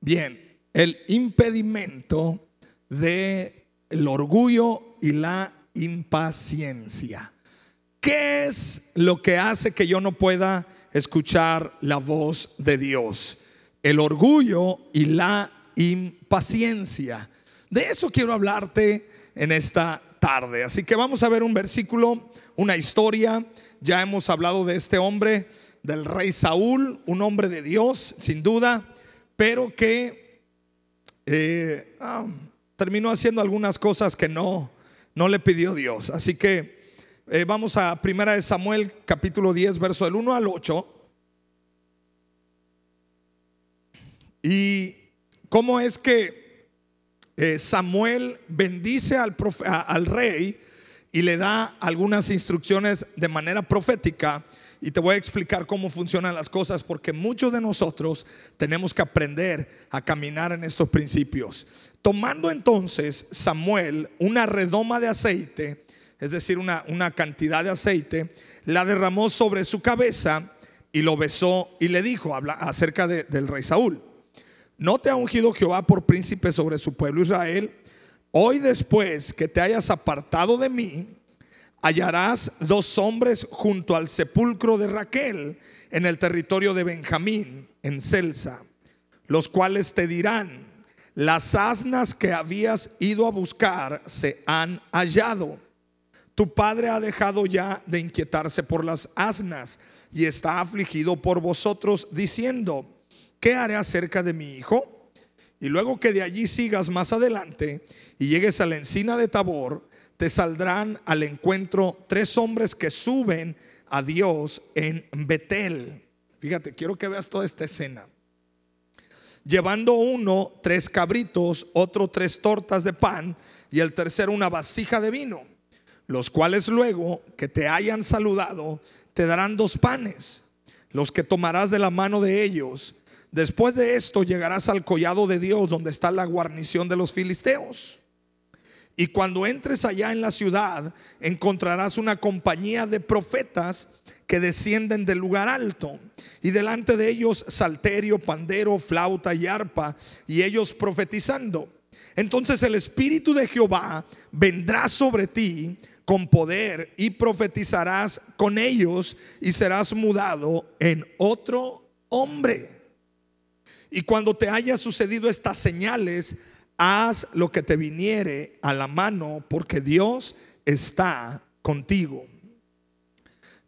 Bien, el impedimento del el orgullo y la impaciencia. ¿Qué es lo que hace que yo no pueda escuchar la voz de Dios? El orgullo y la impaciencia. De eso quiero hablarte en esta tarde. Así que vamos a ver un versículo, una historia. Ya hemos hablado de este hombre, del rey Saúl, un hombre de Dios, sin duda, pero que eh, ah, terminó haciendo algunas cosas que no, no le pidió Dios. Así que eh, vamos a Primera de Samuel, capítulo 10, verso del 1 al 8. Y cómo es que eh, Samuel bendice al, al rey y le da algunas instrucciones de manera profética. Y te voy a explicar cómo funcionan las cosas porque muchos de nosotros tenemos que aprender a caminar en estos principios. Tomando entonces Samuel una redoma de aceite, es decir, una, una cantidad de aceite, la derramó sobre su cabeza y lo besó y le dijo acerca del rey Saúl. ¿No te ha ungido Jehová por príncipe sobre su pueblo Israel? Hoy después que te hayas apartado de mí, hallarás dos hombres junto al sepulcro de Raquel en el territorio de Benjamín, en Celsa, los cuales te dirán, las asnas que habías ido a buscar se han hallado. Tu padre ha dejado ya de inquietarse por las asnas y está afligido por vosotros diciendo, ¿qué haré acerca de mi hijo? Y luego que de allí sigas más adelante y llegues a la encina de Tabor, te saldrán al encuentro tres hombres que suben a Dios en Betel. Fíjate, quiero que veas toda esta escena llevando uno tres cabritos, otro tres tortas de pan y el tercero una vasija de vino, los cuales luego que te hayan saludado te darán dos panes, los que tomarás de la mano de ellos. Después de esto llegarás al collado de Dios donde está la guarnición de los filisteos. Y cuando entres allá en la ciudad, encontrarás una compañía de profetas que descienden del lugar alto. Y delante de ellos salterio, pandero, flauta y arpa, y ellos profetizando. Entonces el Espíritu de Jehová vendrá sobre ti con poder y profetizarás con ellos y serás mudado en otro hombre. Y cuando te haya sucedido estas señales, haz lo que te viniere a la mano, porque Dios está contigo.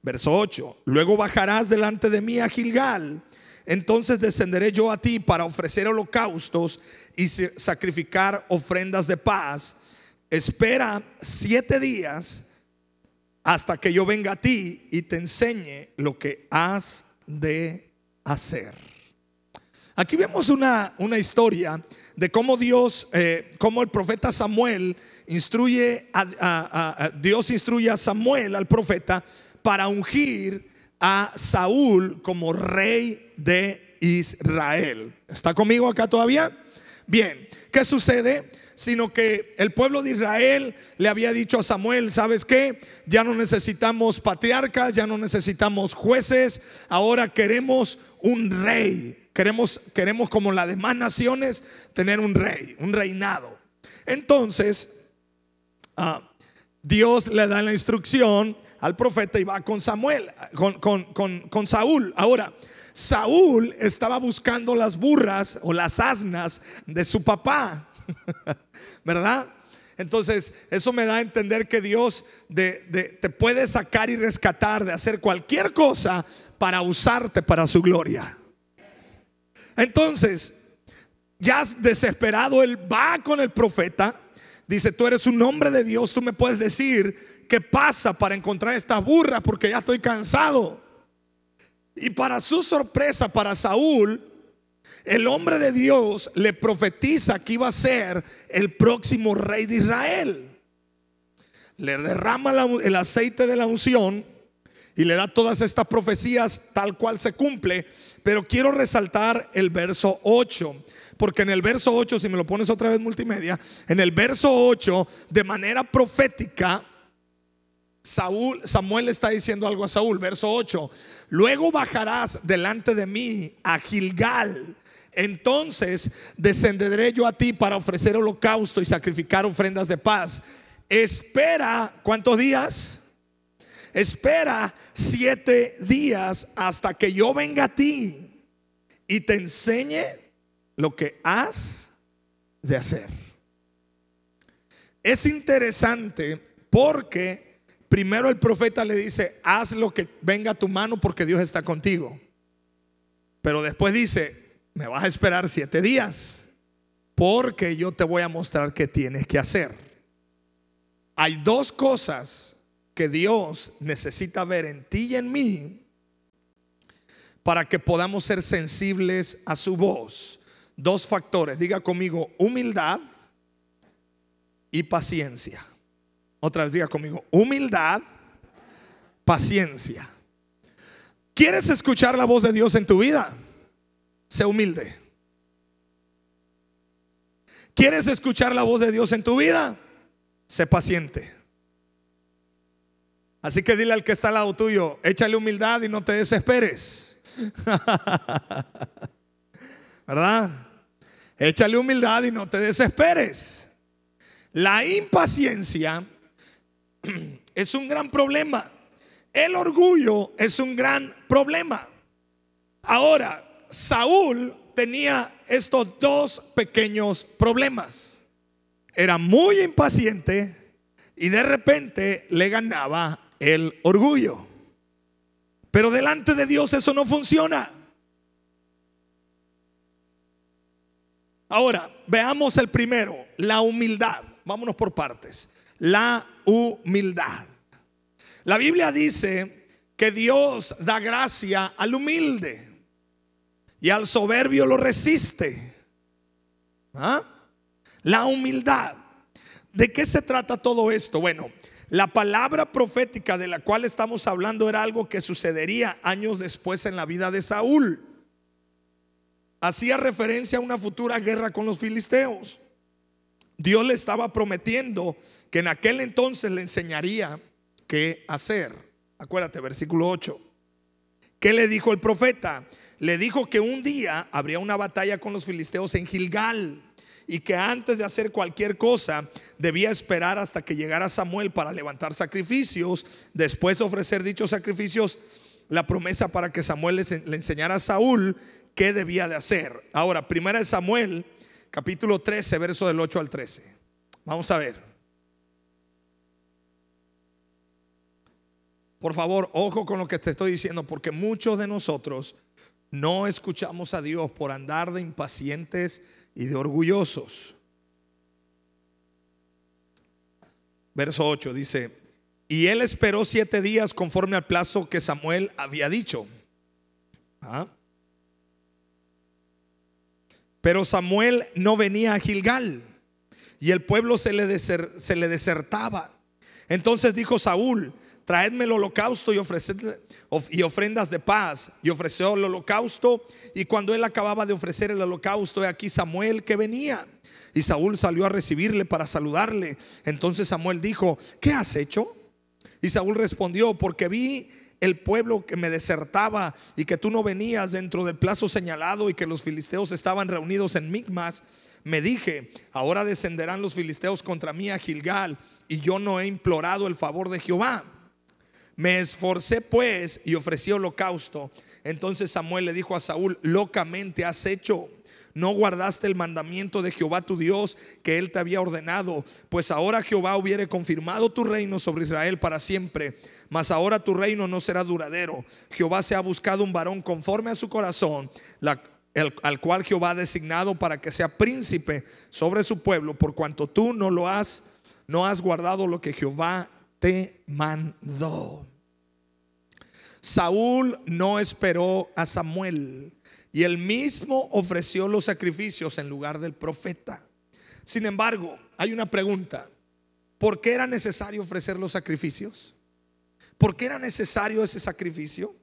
Verso 8, luego bajarás delante de mí a Gilgal, entonces descenderé yo a ti para ofrecer holocaustos y sacrificar ofrendas de paz. Espera siete días hasta que yo venga a ti y te enseñe lo que has de hacer. Aquí vemos una, una historia de cómo Dios, eh, cómo el profeta Samuel instruye a, Dios instruye a Samuel, al profeta, para ungir a Saúl como rey de Israel. ¿Está conmigo acá todavía? Bien, ¿qué sucede? Sino que el pueblo de Israel le había dicho a Samuel, ¿sabes qué? Ya no necesitamos patriarcas, ya no necesitamos jueces, ahora queremos un rey. Queremos, queremos como las demás naciones tener un rey, un reinado. Entonces, ah, Dios le da la instrucción al profeta y va con Samuel, con, Saúl. Ahora, Saúl estaba buscando las burras o las asnas de su papá, ¿verdad? Entonces, eso me da a entender que Dios te puede sacar y rescatar de hacer cualquier cosa para usarte para su gloria. Entonces, ya desesperado, él va con el profeta. Dice, tú eres un hombre de Dios, tú me puedes decir qué pasa para encontrar esta burra porque ya estoy cansado. Y para su sorpresa, para Saúl, el hombre de Dios le profetiza que iba a ser el próximo rey de Israel. Le derrama el aceite de la unción y le da todas estas profecías tal cual se cumple. Pero quiero resaltar el verso 8. Porque en el verso 8, si me lo pones otra vez multimedia, en el verso 8, de manera profética, Saúl, Samuel está diciendo algo a Saúl, verso 8. Luego bajarás delante de mí a Gilgal, entonces descenderé yo a ti para ofrecer holocausto y sacrificar ofrendas de paz. Espera, ¿cuántos días? Espera siete días hasta que yo venga a ti y te enseñe lo que has de hacer. Es interesante porque primero el profeta le dice, haz lo que venga a tu mano porque Dios está contigo. Pero después dice, me vas a esperar siete días porque yo te voy a mostrar qué tienes que hacer. Hay dos cosas que Dios necesita ver en ti y en mí para que podamos ser sensibles a su voz. Dos factores, diga conmigo, humildad y paciencia. Otra vez diga conmigo, humildad, paciencia. ¿Quieres escuchar la voz de Dios en tu vida? Sé humilde. ¿Quieres escuchar la voz de Dios en tu vida? Sé paciente. Así que dile al que está al lado tuyo, échale humildad y no te desesperes. ¿Verdad? Échale humildad y no te desesperes. La impaciencia es un gran problema. El orgullo es un gran problema. Ahora, Saúl tenía estos dos pequeños problemas. Era muy impaciente y de repente le ganaba el orgullo. Pero delante de Dios eso no funciona. Ahora, veamos el primero, la humildad. Vámonos por partes. La humildad. La Biblia dice que Dios da gracia al humilde y al soberbio lo resiste. ¿Ah? La humildad. ¿De qué se trata todo esto? Bueno, la palabra profética de la cual estamos hablando era algo que sucedería años después en la vida de Saúl. Hacía referencia a una futura guerra con los filisteos. Dios le estaba prometiendo que en aquel entonces le enseñaría qué hacer. Acuérdate, versículo 8. ¿Qué le dijo el profeta? Le dijo que un día habría una batalla con los filisteos en Gilgal y que antes de hacer cualquier cosa debía esperar hasta que llegara Samuel para levantar sacrificios, después ofrecer dichos sacrificios, la promesa para que Samuel le, enseñara a Saúl qué debía de hacer. Ahora, primera de Samuel, capítulo 13, verso del 8 al 13. Vamos a ver. Por favor, ojo con lo que te estoy diciendo, porque muchos de nosotros no escuchamos a Dios por andar de impacientes y de orgullosos. Verso 8 dice, y él esperó siete días conforme al plazo que Samuel había dicho. ¿Ah? Pero Samuel no venía a Gilgal y el pueblo se le, se le desertaba. Entonces dijo Saúl, traedme el holocausto y, y ofrendas de paz. Y ofreció el holocausto. Y cuando él acababa de ofrecer el holocausto, he aquí Samuel que venía. Y Saúl salió a recibirle para saludarle. Entonces Samuel dijo, ¿qué has hecho? Y Saúl respondió, porque vi el pueblo que me desertaba y que tú no venías dentro del plazo señalado y que los filisteos estaban reunidos en Migmas. Me dije, ahora descenderán los filisteos contra mí a Gilgal y yo no he implorado el favor de Jehová. Me esforcé pues y ofrecí holocausto. Entonces Samuel le dijo a Saúl, locamente has hecho. No guardaste el mandamiento de Jehová tu Dios que él te había ordenado, pues ahora Jehová hubiere confirmado tu reino sobre Israel para siempre, mas ahora tu reino no será duradero. Jehová se ha buscado un varón conforme a su corazón, al cual Jehová ha designado para que sea príncipe sobre su pueblo, por cuanto tú no lo has, no has guardado lo que Jehová te mandó. Saúl no esperó a Samuel y él mismo ofreció los sacrificios en lugar del profeta. Sin embargo, hay una pregunta. ¿Por qué era necesario ofrecer los sacrificios? ¿Por qué era necesario ese sacrificio?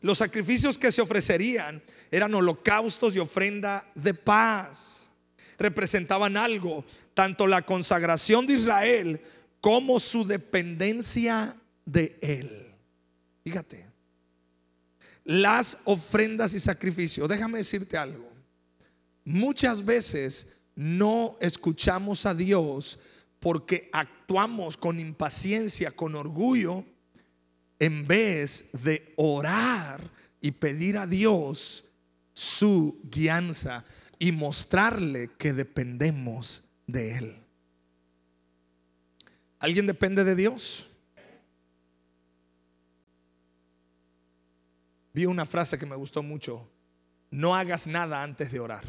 Los sacrificios que se ofrecerían eran holocaustos y ofrenda de paz. Representaban algo, tanto la consagración de Israel como su dependencia de Él. Fíjate, las ofrendas y sacrificios, déjame decirte algo, muchas veces no escuchamos a Dios porque actuamos con impaciencia, con orgullo, en vez de orar y pedir a Dios su guianza y mostrarle que dependemos de Él. ¿Alguien depende de Dios? Vi una frase que me gustó mucho. No hagas nada antes de orar.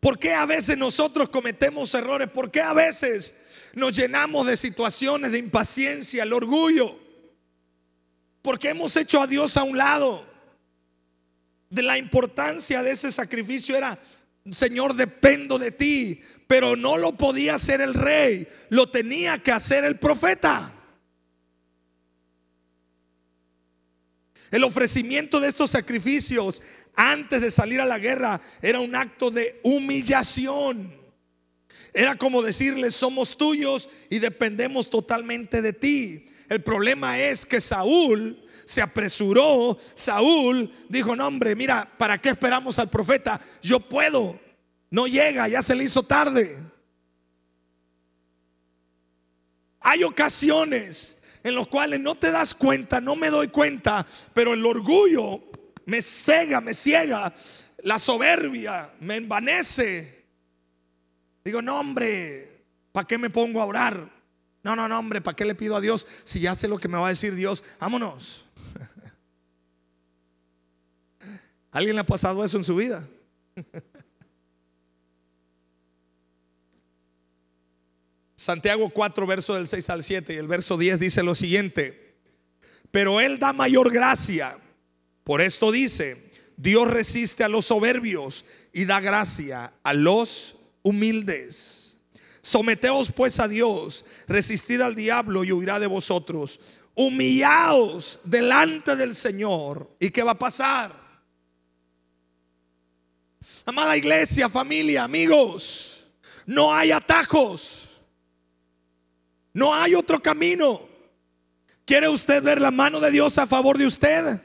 ¿Por qué a veces nosotros cometemos errores? ¿Por qué a veces nos llenamos de situaciones de impaciencia, el orgullo? Porque hemos hecho a Dios a un lado. De la importancia de ese sacrificio era, Señor, dependo de ti. Pero no lo podía hacer el rey, lo tenía que hacer el profeta. El ofrecimiento de estos sacrificios antes de salir a la guerra era un acto de humillación. Era como decirle, somos tuyos y dependemos totalmente de ti. El problema es que Saúl se apresuró. Saúl dijo, no hombre, mira, ¿para qué esperamos al profeta? Yo puedo. No llega, ya se le hizo tarde. Hay ocasiones en las cuales no te das cuenta, no me doy cuenta, pero el orgullo me cega, me ciega. La soberbia me envanece. Digo, no, hombre, ¿para qué me pongo a orar? No, no, no, hombre, ¿para qué le pido a Dios si ya sé lo que me va a decir Dios? Vámonos. ¿Alguien le ha pasado eso en su vida? Santiago 4, verso del 6 al 7 y el verso 10 dice lo siguiente, pero Él da mayor gracia. Por esto dice, Dios resiste a los soberbios y da gracia a los humildes. Someteos pues a Dios, resistid al diablo y huirá de vosotros. Humillaos delante del Señor. ¿Y qué va a pasar? Amada iglesia, familia, amigos, no hay atajos. No hay otro camino. ¿Quiere usted ver la mano de Dios a favor de usted?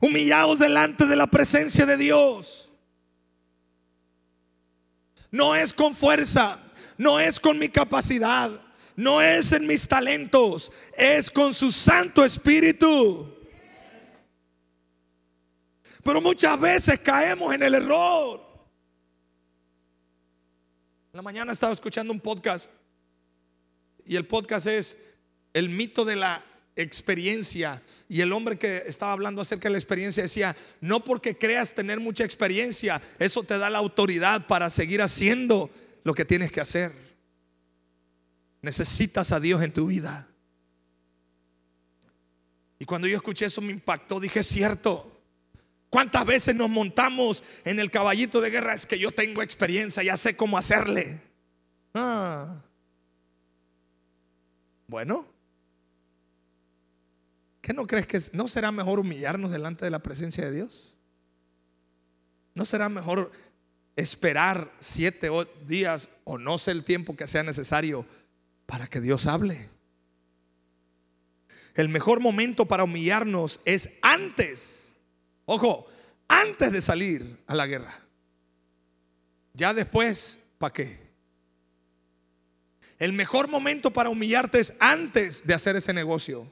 Humillaos delante de la presencia de Dios. No es con fuerza, no es con mi capacidad, no es en mis talentos, es con su Santo Espíritu. Pero muchas veces caemos en el error. La mañana estaba escuchando un podcast y el podcast es el mito de la experiencia. Y el hombre que estaba hablando acerca de la experiencia decía, no porque creas tener mucha experiencia, eso te da la autoridad para seguir haciendo lo que tienes que hacer. Necesitas a Dios en tu vida. Y cuando yo escuché eso me impactó, dije, es cierto. ¿Cuántas veces nos montamos en el caballito de guerra? Es que yo tengo experiencia, ya sé cómo hacerle. Ah. Bueno, ¿qué no crees que no será mejor humillarnos delante de la presencia de Dios? ¿No será mejor esperar siete días o no sé el tiempo que sea necesario para que Dios hable? El mejor momento para humillarnos es antes, ojo, antes de salir a la guerra. Ya después, ¿para qué? El mejor momento para humillarte es antes de hacer ese negocio.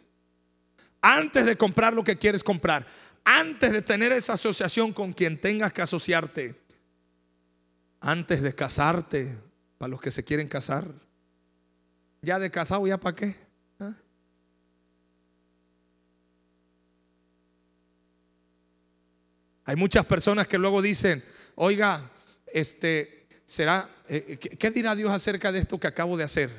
Antes de comprar lo que quieres comprar. Antes de tener esa asociación con quien tengas que asociarte. Antes de casarte, para los que se quieren casar. Ya de casado, ¿ya para qué? ¿Ah? Hay muchas personas que luego dicen, oiga, este, será, eh, ¿qué dirá Dios acerca de esto que acabo de hacer?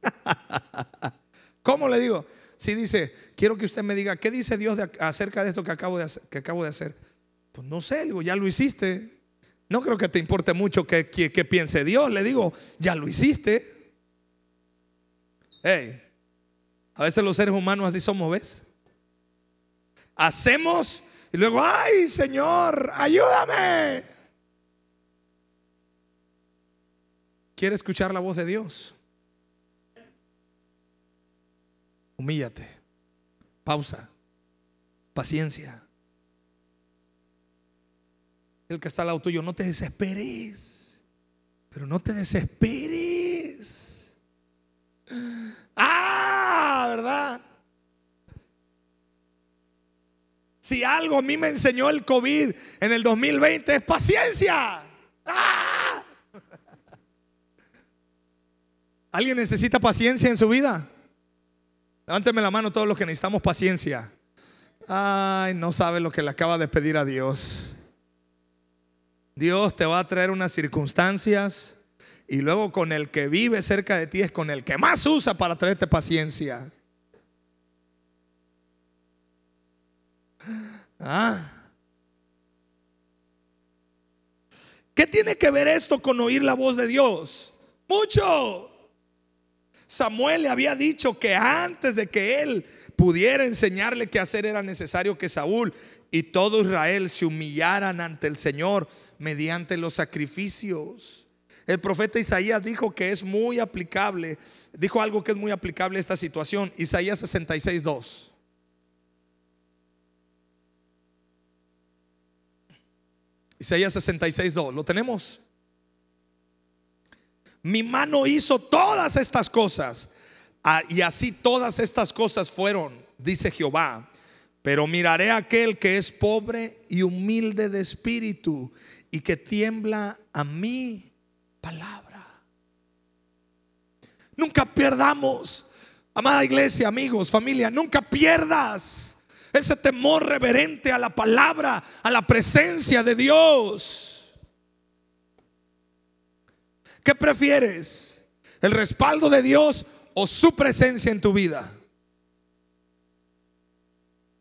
¿Cómo le digo? Si dice, quiero que usted me diga, ¿qué dice Dios acerca de esto que acabo de, hacer, que acabo de hacer? Pues no sé, digo, ya lo hiciste. No creo que te importe mucho que, piense Dios. Le digo, ya lo hiciste. Hey, a veces los seres humanos así somos, ¿ves? Hacemos y luego, ay Señor, ayúdame. ¿Quiere escuchar la voz de Dios? Humíllate. Pausa. Paciencia. El que está al lado tuyo, no te desesperes. Pero no te desesperes. Ah, ¿verdad? Si algo a mí me enseñó el COVID en el 2020 es paciencia. ¡Ah! ¿Alguien necesita paciencia en su vida? Levánteme la mano todos los que necesitamos paciencia. Ay, no sabe lo que le acaba de pedir a Dios. Dios te va a traer unas circunstancias y luego con el que vive cerca de ti es con el que más usa para traerte paciencia. Ah. ¿Qué tiene que ver esto con oír la voz de Dios? Mucho. Samuel le había dicho que antes de que él pudiera enseñarle qué hacer era necesario que Saúl y todo Israel se humillaran ante el Señor mediante los sacrificios. El profeta Isaías dijo que es muy aplicable, dijo algo que es muy aplicable a esta situación. Isaías 66, 2. Isaías 66, 2. ¿Lo tenemos? Mi mano hizo todas estas cosas. Ah, y así todas estas cosas fueron, dice Jehová. Pero miraré a aquel que es pobre y humilde de espíritu y que tiembla a mi palabra. Nunca perdamos, amada iglesia, amigos, familia, nunca pierdas ese temor reverente a la palabra, a la presencia de Dios. ¿Qué prefieres? ¿El respaldo de Dios o su presencia en tu vida?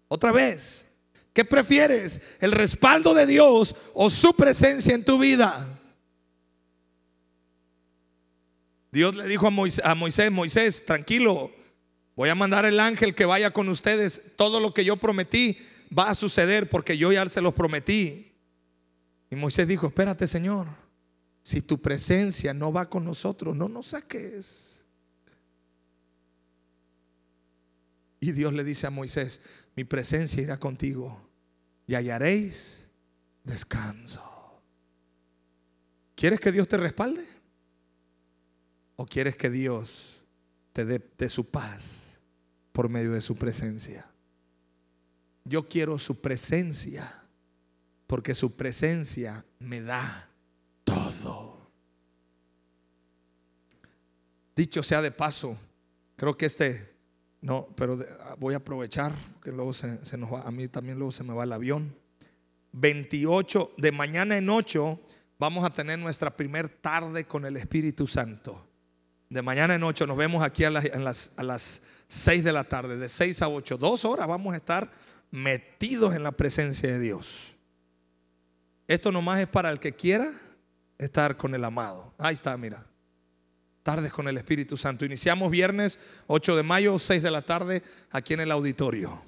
Otra vez, ¿qué prefieres? ¿El respaldo de Dios o su presencia en tu vida? Dios le dijo a Moisés, Moisés, tranquilo, Voy a mandar el ángel que vaya con ustedes. Todo lo que yo prometí va a suceder porque yo ya se los prometí. Y Moisés dijo, espérate Señor, si tu presencia no va con nosotros, no nos saques. Y Dios le dice a Moisés, mi presencia irá contigo y hallaréis descanso. ¿Quieres que Dios te respalde? ¿O quieres que Dios te dé su paz? por medio de su presencia. Yo quiero su presencia porque su presencia me da todo. Dicho sea de paso, creo que este, no, pero voy a aprovechar que luego se, nos va, a mí también luego se me va el avión. 28, de mañana en 8, vamos a tener nuestra primer tarde con el Espíritu Santo. De mañana en 8 nos vemos aquí a las, a las 6 de la tarde, de 6 a 8, dos horas vamos a estar metidos en la presencia de Dios. Esto nomás es para el que quiera estar con el amado. Ahí está, mira. Tardes con el Espíritu Santo. Iniciamos viernes 8 de mayo, 6 de la tarde, aquí en el auditorio.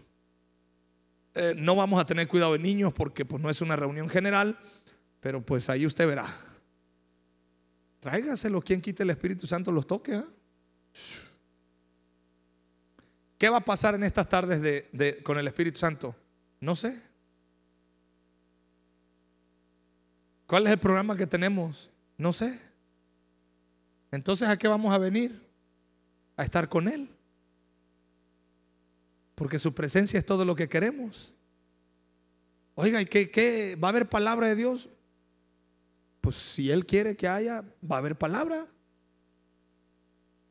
Eh, no vamos a tener cuidado de niños porque pues, no es una reunión general, pero pues ahí usted verá. Tráigaselo, quien quite el Espíritu Santo los toque. ¿eh? ¿Qué va a pasar en estas tardes de, con el Espíritu Santo? No sé. ¿Cuál es el programa que tenemos? No sé. Entonces, ¿a qué vamos a venir? A estar con Él. Porque su presencia es todo lo que queremos. Oiga, ¿y qué, qué? ¿Va a haber palabra de Dios? Pues si Él quiere que haya, va a haber palabra.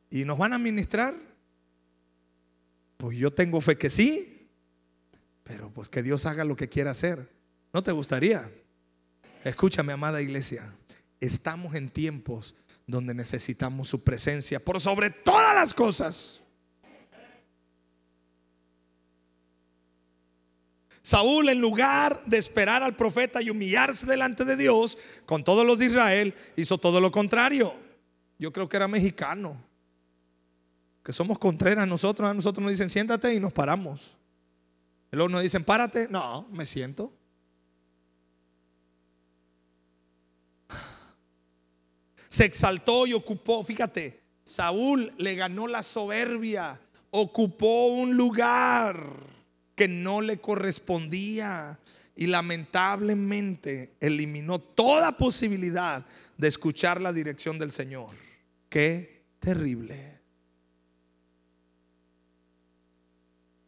Y nos van a ministrar pues yo tengo fe que sí, pero pues que Dios haga lo que quiera hacer. ¿No te gustaría? Escúchame, amada iglesia, estamos en tiempos donde necesitamos su presencia por sobre todas las cosas. Saúl, en lugar de esperar al profeta y humillarse delante de Dios con todos los de Israel, hizo todo lo contrario. Yo creo que era mexicano que somos contreras nosotros, a nosotros nos dicen siéntate y nos paramos. luego nos dicen párate, no, me siento. Se exaltó y ocupó, fíjate, Saúl le ganó la soberbia, ocupó un lugar que no le correspondía. y lamentablemente eliminó toda posibilidad de escuchar la dirección del Señor. Qué terrible.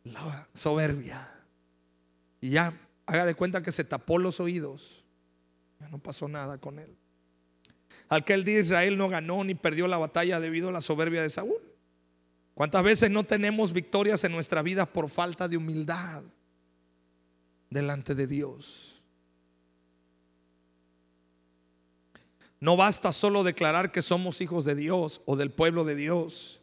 La soberbia. Y ya, haga de cuenta que se tapó los oídos. Ya no pasó nada con él. Aquel día Israel no ganó ni perdió la batalla debido a la soberbia de Saúl. ¿Cuántas veces no tenemos victorias en nuestra vida por falta de humildad delante de Dios? No basta solo declarar que somos hijos de Dios o del pueblo de Dios.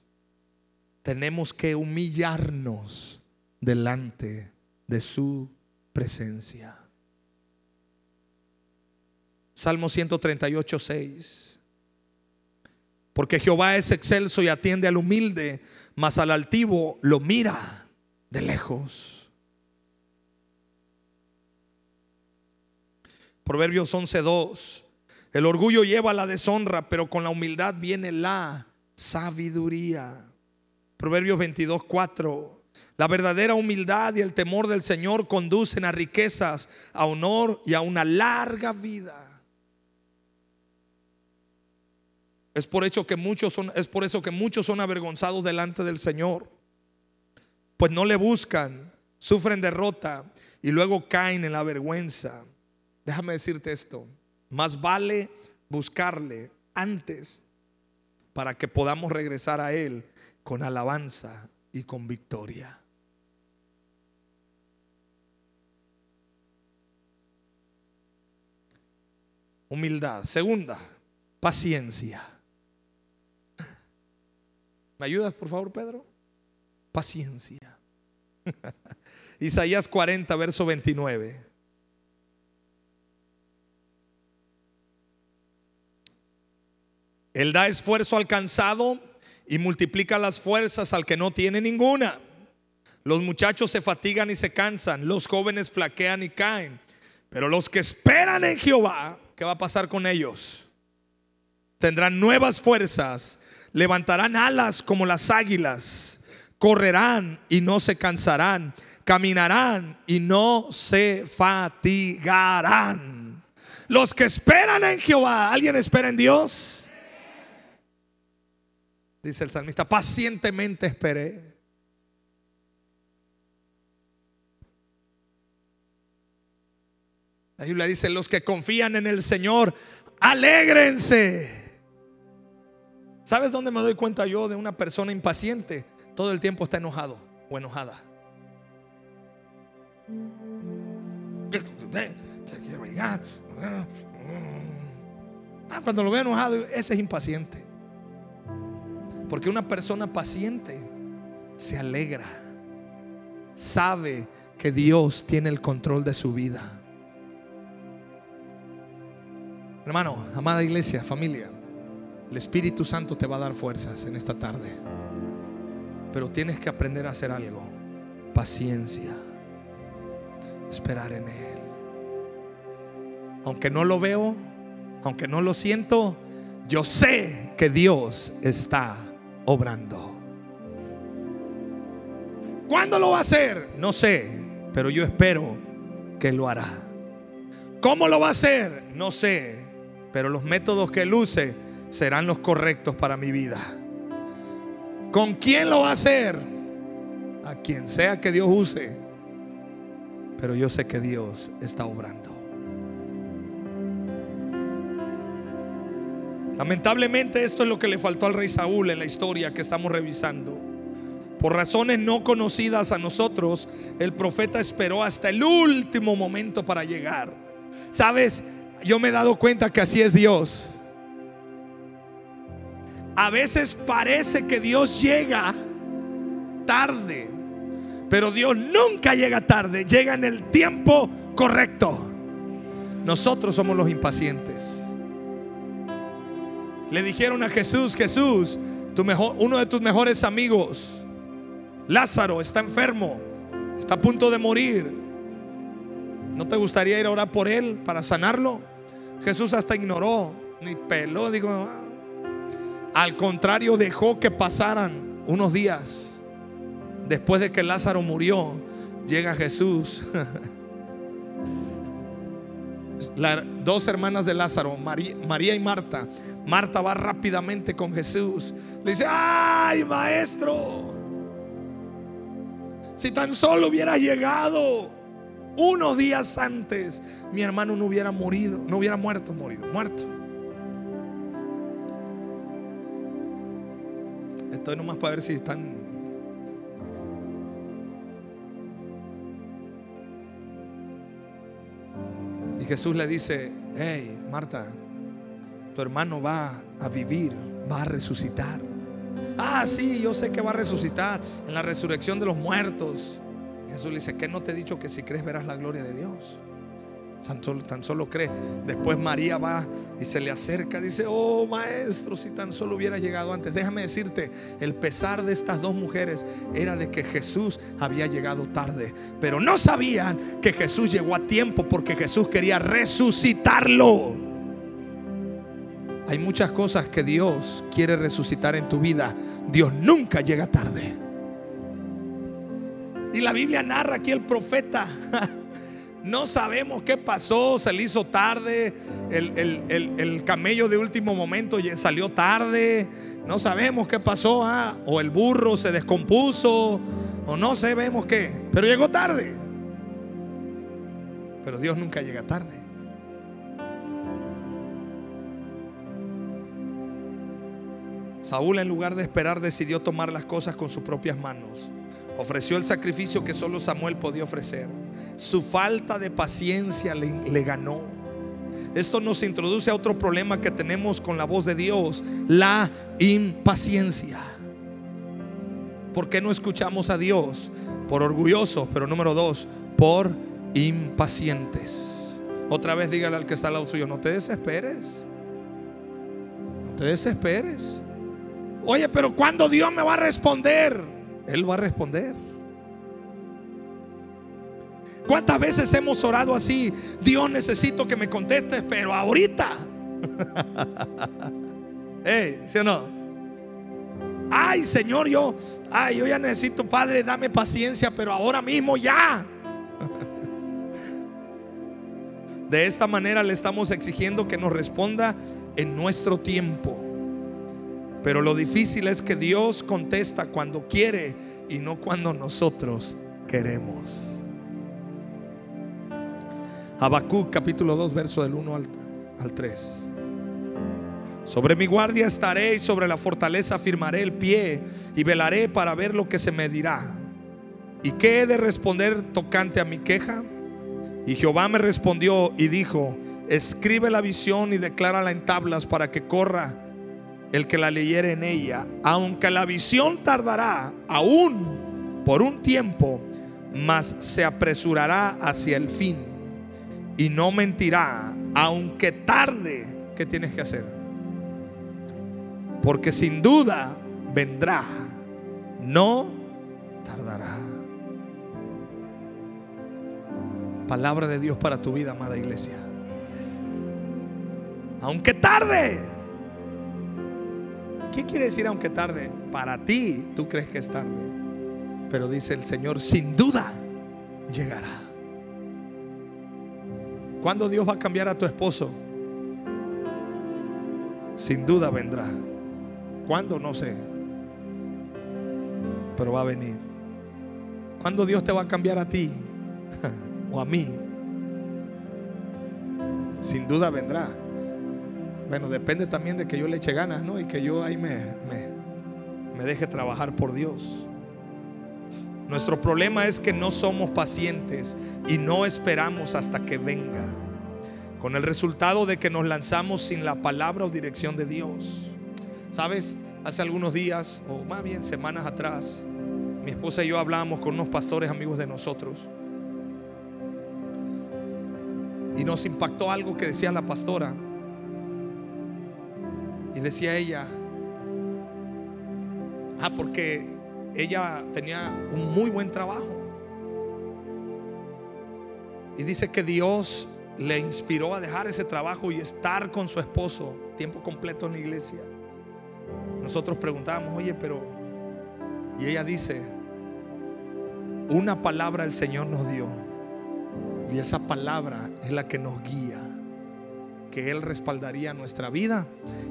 Tenemos que humillarnos delante de su presencia. Salmo 138, 6. Porque Jehová es excelso y atiende al humilde, mas al altivo lo mira de lejos. Proverbios 11:2. El orgullo lleva la deshonra, pero con la humildad viene la sabiduría. Proverbios 22:4. La verdadera humildad y el temor del Señor conducen a riquezas, a honor y a una larga vida. Es por, que muchos son, es por eso que muchos son avergonzados delante del Señor. Pues no le buscan, sufren derrota y luego caen en la vergüenza. Déjame decirte esto. Más vale buscarle antes para que podamos regresar a Él con alabanza y con victoria. Humildad. Segunda, paciencia. ¿Me ayudas, por favor, Pedro? Paciencia. Isaías 40, verso 29. Él da esfuerzo al cansado y multiplica las fuerzas al que no tiene ninguna. Los muchachos se fatigan y se cansan, los jóvenes flaquean y caen. Pero los que esperan en Jehová, ¿qué va a pasar con ellos? Tendrán nuevas fuerzas levantarán alas como las águilas, correrán y no se cansarán, caminarán y no se fatigarán. Los que esperan en Jehová, ¿alguien espera en Dios? Dice el salmista, pacientemente esperé. La Biblia dice, los que confían en el Señor, alégrense. ¿Sabes dónde me doy cuenta yo de una persona impaciente? Todo el tiempo está enojado o enojada. Ah, cuando lo veo enojado, ese es impaciente. Porque una persona paciente se alegra. Sabe que Dios tiene el control de su vida. Hermano, amada iglesia, familia. El Espíritu Santo te va a dar fuerzas en esta tarde. Pero tienes que aprender a hacer algo. Paciencia. Esperar en Él. Aunque no lo veo, aunque no lo siento, yo sé que Dios está obrando. ¿Cuándo lo va a hacer? No sé, pero yo espero que lo hará. ¿Cómo lo va a hacer? No sé, pero los métodos que él use serán los correctos para mi vida. ¿Con quién lo va a hacer? A quien sea que Dios use. Pero yo sé que Dios está obrando. Lamentablemente esto es lo que le faltó al rey Saúl en la historia que estamos revisando. Por razones no conocidas a nosotros, el profeta esperó hasta el último momento para llegar. Sabes, yo me he dado cuenta que así es Dios. A veces parece que Dios llega tarde, pero Dios nunca llega tarde, llega en el tiempo correcto. Nosotros somos los impacientes. Le dijeron a Jesús, Jesús, mejor, uno de tus mejores amigos, Lázaro, está enfermo, está a punto de morir. ¿No te gustaría ir a orar por él para sanarlo? Jesús hasta ignoró, ni peló, digo, ah, al contrario, dejó que pasaran unos días. Después de que Lázaro murió, llega Jesús. las dos hermanas de Lázaro, María, y Marta. Marta va rápidamente con Jesús. Le dice, ay maestro, si tan solo hubiera llegado unos días antes, mi hermano no hubiera morido, no hubiera muerto, morido, muerto. Estoy nomás para ver si están Y Jesús le dice, hey, Marta, tu hermano va a vivir, va a resucitar. Ah, sí, yo sé que va a resucitar en la resurrección de los muertos. Jesús le dice, ¿qué no te he dicho que si crees verás la gloria de Dios? Tan solo, tan solo cree. Después María va y se le acerca. Dice, oh maestro, si tan solo hubiera llegado antes. Déjame decirte, el pesar de estas dos mujeres era de que Jesús había llegado tarde. Pero no sabían que Jesús llegó a tiempo porque Jesús quería resucitarlo. Hay muchas cosas que Dios quiere resucitar en tu vida. Dios nunca llega tarde. Y la Biblia narra aquí el profeta. No sabemos qué pasó, se le hizo tarde, el, camello de último momento salió tarde, no sabemos qué pasó, ah, o el burro se descompuso, o no sabemos qué, pero llegó tarde. Pero Dios nunca llega tarde. Saúl en lugar de esperar decidió tomar las cosas con sus propias manos. Ofreció el sacrificio que solo Samuel podía ofrecer su falta de paciencia le, ganó. Esto nos introduce a otro problema que tenemos con la voz de Dios, la impaciencia. ¿Por qué no escuchamos a Dios? Por orgullosos, pero número dos, por impacientes. Otra vez dígale al que está al lado suyo, no te desesperes. No te desesperes. Oye, pero cuando Dios me va a responder? Él va a responder. ¿Cuántas veces hemos orado así? Dios necesito que me contestes, pero ahorita. ¿Sí o no? Ay, Señor, yo, ay, yo ya necesito, Padre, dame paciencia, pero ahora mismo ya. De esta manera le estamos exigiendo que nos responda en nuestro tiempo. Pero lo difícil es que Dios contesta cuando quiere y no cuando nosotros queremos. Habacuc capítulo 2, verso del 1 al, al 3. Sobre mi guardia estaré y sobre la fortaleza firmaré el pie y velaré para ver lo que se me dirá. ¿Y qué he de responder tocante a mi queja? Y Jehová me respondió y dijo, escribe la visión y declárala en tablas para que corra el que la leyere en ella. Aunque la visión tardará aún por un tiempo, mas se apresurará hacia el fin y no mentirá, aunque tarde. ¿Qué tienes que hacer? Porque sin duda vendrá, no tardará. Palabra de Dios para tu vida, amada iglesia. Aunque tarde. ¿Qué quiere decir aunque tarde? Para ti tú crees que es tarde. Pero dice el Señor, sin duda llegará. ¿Cuándo Dios va a cambiar a tu esposo? Sin duda vendrá. ¿Cuándo? No sé. Pero va a venir. ¿Cuándo Dios te va a cambiar a ti? o a mí. Sin duda vendrá. Bueno, depende también de que yo le eche ganas, ¿no? Y que yo ahí me, me, me deje trabajar por Dios. Nuestro problema es que no somos pacientes y no esperamos hasta que venga. Con el resultado de que nos lanzamos sin la palabra o dirección de Dios. ¿Sabes? Hace algunos días, o más bien semanas atrás, mi esposa y yo hablábamos con unos pastores amigos de nosotros. Y nos impactó algo que decía la pastora. Y decía ella, ah, porque ella tenía un muy buen trabajo. Y dice que Dios le inspiró a dejar ese trabajo y estar con su esposo tiempo completo en la iglesia. Nosotros preguntábamos, oye, pero... Y ella dice, una palabra el Señor nos dio. Y esa palabra es la que nos guía, que Él respaldaría nuestra vida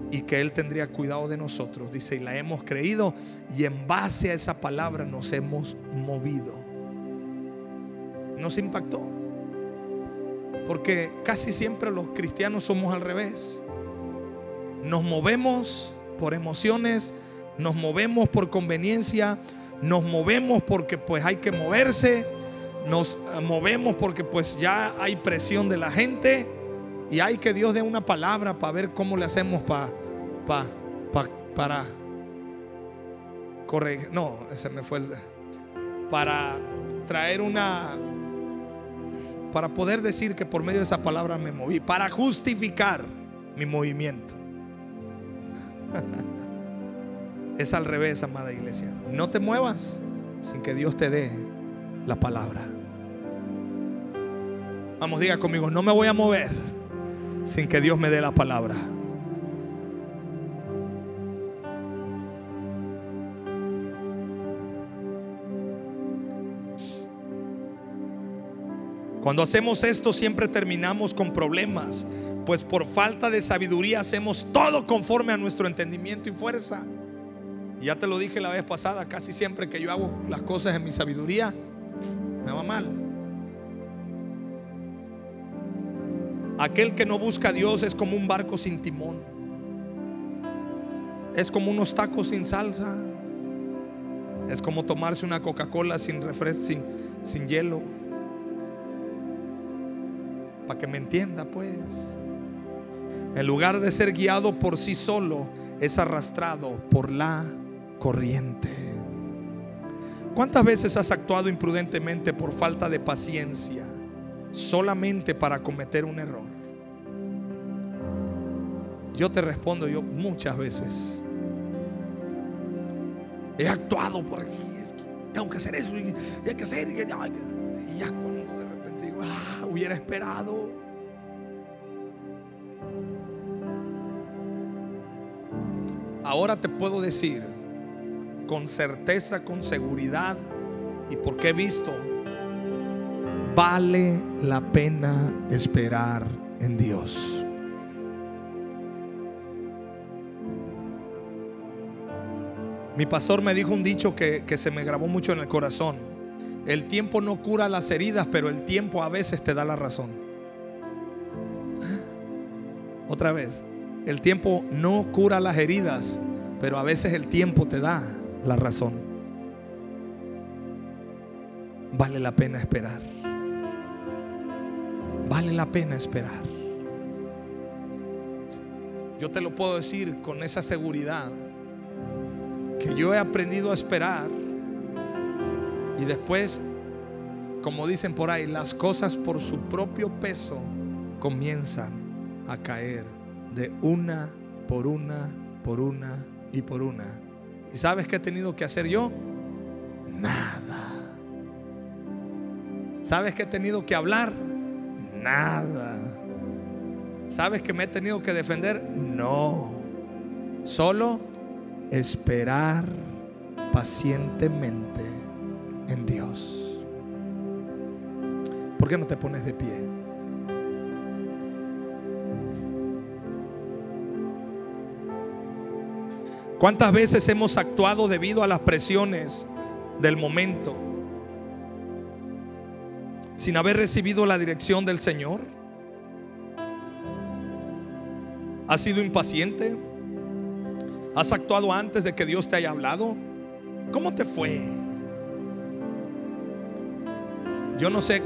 y que Él tendría cuidado de nosotros. Dice, y la hemos creído y en base a esa palabra nos hemos movido. Nos impactó. Porque casi siempre los cristianos somos al revés. Nos movemos por emociones, nos movemos por conveniencia, nos movemos porque pues hay que moverse, nos movemos porque pues ya hay presión de la gente y hay que Dios dé una palabra para ver cómo le hacemos para para corregir, no, ese me fue el para traer una para poder decir que por medio de esa palabra me moví, para justificar mi movimiento. Es al revés, amada iglesia. No te muevas sin que Dios te dé la palabra. Vamos, diga conmigo, no me voy a mover sin que Dios me dé la palabra. Cuando hacemos esto siempre terminamos con problemas, pues por falta de sabiduría hacemos todo conforme a nuestro entendimiento y fuerza. Ya te lo dije la vez pasada, casi siempre que yo hago las cosas en mi sabiduría, me va mal. Aquel que no busca a Dios es como un barco sin timón. Es como unos tacos sin salsa. Es como tomarse una Coca-Cola sin refresco, sin, sin hielo. Para que me entienda, pues. En lugar de ser guiado por sí solo, es arrastrado por la corriente. ¿Cuántas veces has actuado imprudentemente por falta de paciencia solamente para cometer un error? Yo te respondo yo muchas veces. He actuado por aquí, tengo que hacer eso y hay que hacer y ya cuando de repente digo, ah, hubiera esperado. Ahora te puedo decir con certeza, con seguridad y porque he visto, vale la pena esperar en Dios. Mi pastor me dijo un dicho que, que, se me grabó mucho en el corazón. El tiempo no cura las heridas, pero el tiempo a veces te da la razón. Otra vez, el tiempo no cura las heridas, pero a veces el tiempo te da la razón. Vale la pena esperar. Vale la pena esperar. Yo te lo puedo decir con esa seguridad que yo he aprendido a esperar y después, como dicen por ahí, las cosas por su propio peso comienzan a caer de una por una, por una y por una. ¿Y sabes qué he tenido que hacer yo? Nada. ¿Sabes qué he tenido que hablar? Nada. ¿Sabes que me he tenido que defender? No. Solo esperar pacientemente en Dios. ¿Por qué no te pones de pie? ¿Cuántas veces hemos actuado debido a las presiones del momento sin haber recibido la dirección del Señor? ¿Has sido impaciente? ¿Has actuado antes de que Dios te haya hablado? ¿Cómo te fue? Yo no sé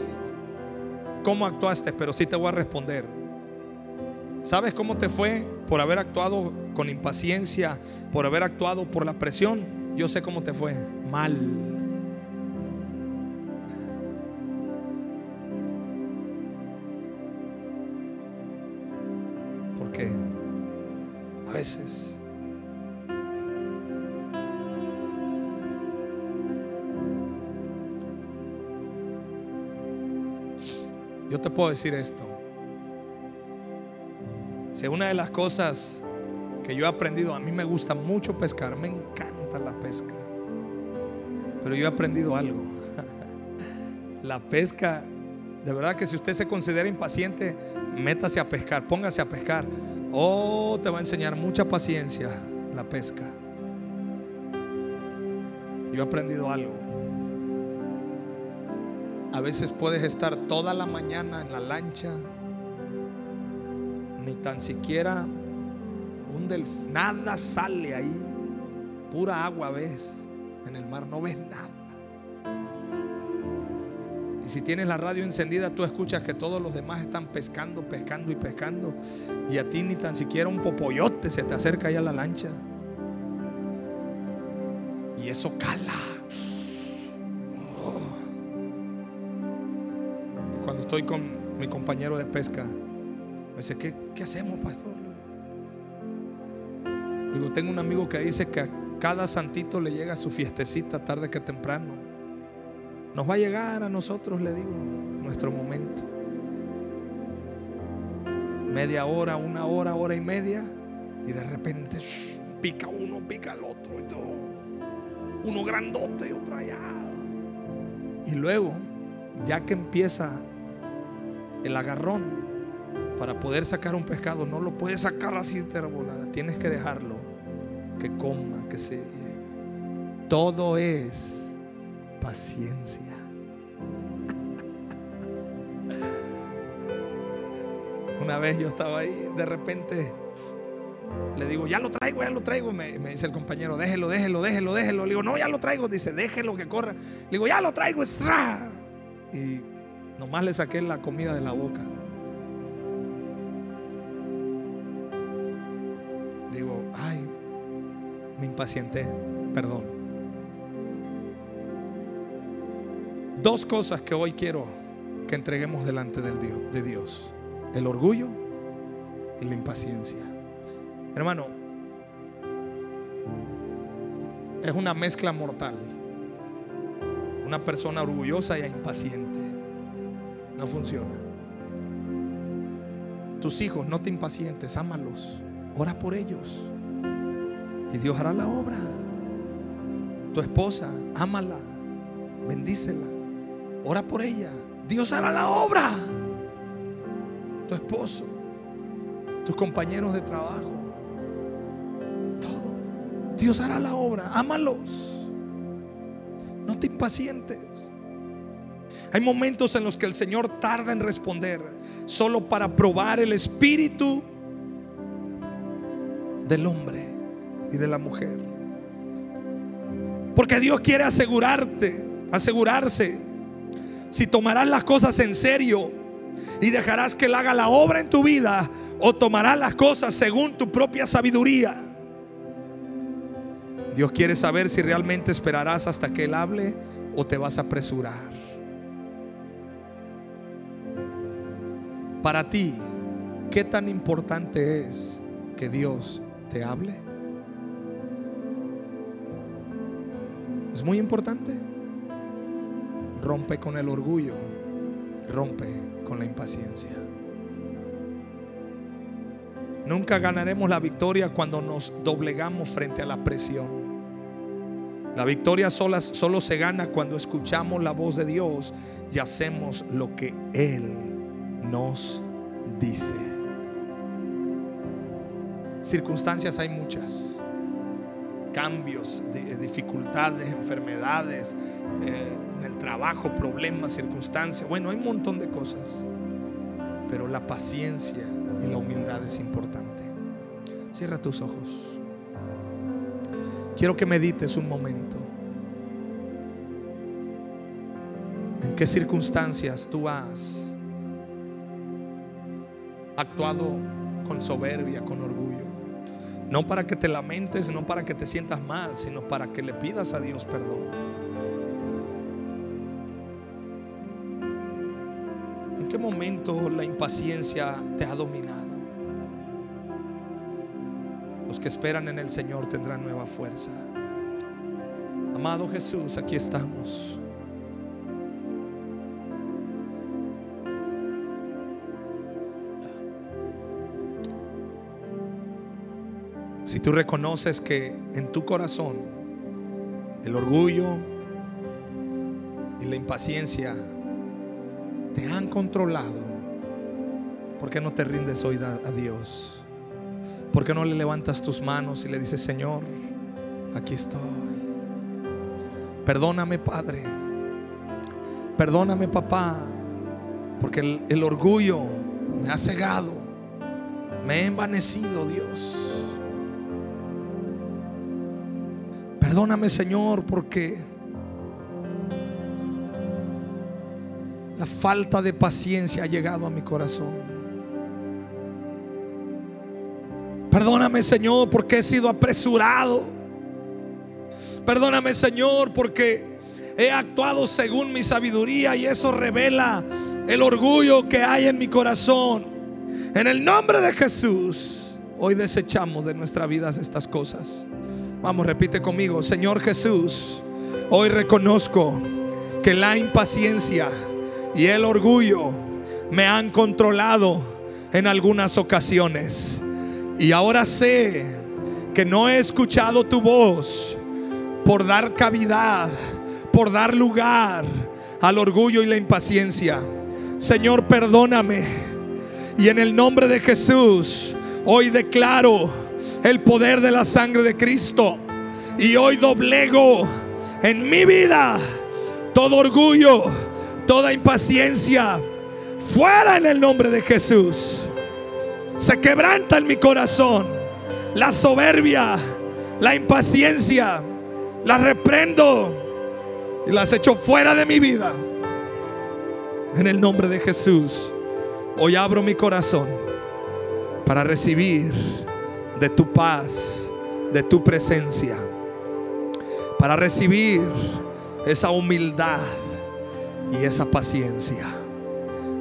cómo actuaste, pero sí te voy a responder. ¿Sabes cómo te fue por haber actuado con impaciencia, por haber actuado por la presión? Yo sé cómo te fue. Mal. Yo te puedo decir esto. Si una de las cosas que yo he aprendido, a mí me gusta mucho pescar, me encanta la pesca. Pero yo he aprendido algo. La pesca De verdad que si usted se considera impaciente, métase a pescar, póngase a pescar. Oh, te va a enseñar mucha paciencia la pesca. Yo he aprendido algo. A veces puedes estar toda la mañana en la lancha, ni tan siquiera un delfín, nada sale ahí, pura agua ves en el mar, no ves nada. Y si tienes la radio encendida, tú escuchas que todos los demás están pescando, pescando y pescando. Y a ti ni tan siquiera un popoyote se te acerca ahí a la lancha. Y eso cala. Estoy con mi compañero de pesca, me dice, ¿qué, qué hacemos, pastor? Digo, tengo un amigo que dice que a cada santito le llega su fiestecita tarde que temprano. Nos va a llegar a nosotros, le digo, nuestro momento. Media hora, una hora, hora y media. Y de repente pica uno, pica el otro. Y todo. Uno grandote y otro allá. Y luego, ya que empieza el agarrón para poder sacar un pescado, no lo puedes sacar así de volada. Tienes que dejarlo que coma, que se Todo es paciencia. Una vez yo estaba ahí, de repente le digo, ya lo traigo, ya lo traigo. Me, me, dice el compañero, déjelo, déjelo, déjelo, déjelo. Le digo, no, ya lo traigo. Dice, déjelo que corra. Le digo, ya lo traigo. Y nomás le saqué la comida de la boca. Digo, ay, me impacienté, perdón. Dos cosas que hoy quiero que entreguemos delante del Dios, de Dios. El orgullo y la impaciencia. Hermano, es una mezcla mortal. Una persona orgullosa e impaciente. No funciona. Tus hijos, no te impacientes, ámalos. Ora por ellos. Y Dios hará la obra. Tu esposa, ámala, bendícela, ora por ella. Dios hará la obra. Tu esposo, tus compañeros de trabajo, todo. Dios hará la obra. Ámalos. No te impacientes. Hay momentos en los que el Señor tarda en responder solo para probar el espíritu del hombre y de la mujer. Porque Dios quiere asegurarte, asegurarse si tomarás las cosas en serio y dejarás que Él haga la obra en tu vida o tomarás las cosas según tu propia sabiduría. Dios quiere saber si realmente esperarás hasta que Él hable o te vas a apresurar. Para ti, ¿qué tan importante es que Dios te hable? Es muy importante. Rompe con el orgullo, rompe con la impaciencia. Nunca ganaremos la victoria cuando nos doblegamos frente a la presión. La victoria sola, solo se gana cuando escuchamos la voz de Dios y hacemos lo que Él nos dice. Circunstancias hay muchas cambios, dificultades, enfermedades, eh, en el trabajo, problemas, circunstancias. Bueno, hay un montón de cosas. Pero la paciencia y la humildad es importante. Cierra tus ojos. Quiero que medites un momento. ¿En qué circunstancias tú has actuado con soberbia, con orgullo? No para que te lamentes, no para que te sientas mal, sino para que le pidas a Dios perdón. ¿En qué momento la impaciencia te ha dominado? Los que esperan en el Señor tendrán nueva fuerza. Amado Jesús, aquí estamos. Tú reconoces que en tu corazón el orgullo y la impaciencia te han controlado, ¿por qué no te rindes hoy a Dios? ¿Por qué no le levantas tus manos y le dices, Señor, aquí estoy? Perdóname, Padre. Perdóname, papá. Porque el, orgullo me ha cegado. Me he envanecido, Dios. Perdóname, Señor, porque la falta de paciencia ha llegado a mi corazón. Perdóname, Señor, porque he sido apresurado. Perdóname, Señor, porque he actuado según mi sabiduría y eso revela el orgullo que hay en mi corazón. En el nombre de Jesús, hoy desechamos de nuestra vida estas cosas. Vamos, repite conmigo, Señor Jesús, hoy reconozco que la impaciencia y el orgullo me han controlado en algunas ocasiones. Y ahora sé que no he escuchado tu voz por dar cavidad, por dar lugar al orgullo y la impaciencia. Señor, perdóname. Y en el nombre de Jesús, hoy declaro el poder de la sangre de Cristo. Y hoy doblego en mi vida todo orgullo, toda impaciencia. Fuera en el nombre de Jesús se quebranta en mi corazón. La soberbia, la impaciencia, la reprendo y las echo fuera de mi vida. En el nombre de Jesús, hoy abro mi corazón para recibir de tu paz, de tu presencia, para recibir esa humildad y esa paciencia.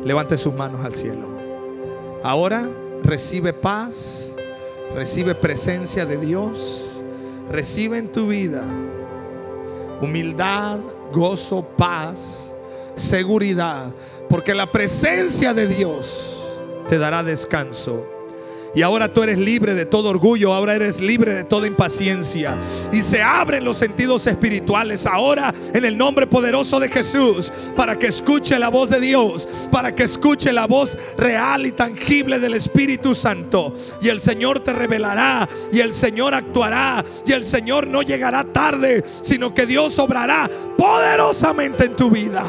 Levante sus manos al cielo. Ahora recibe paz, recibe presencia de Dios, recibe en tu vida humildad, gozo, paz, seguridad, porque la presencia de Dios te dará descanso. Y ahora tú eres libre de todo orgullo, ahora eres libre de toda impaciencia. Y se abren los sentidos espirituales ahora en el nombre poderoso de Jesús para que escuche la voz de Dios, para que escuche la voz real y tangible del Espíritu Santo. Y el Señor te revelará y el Señor actuará y el Señor no llegará tarde, sino que Dios obrará poderosamente en tu vida.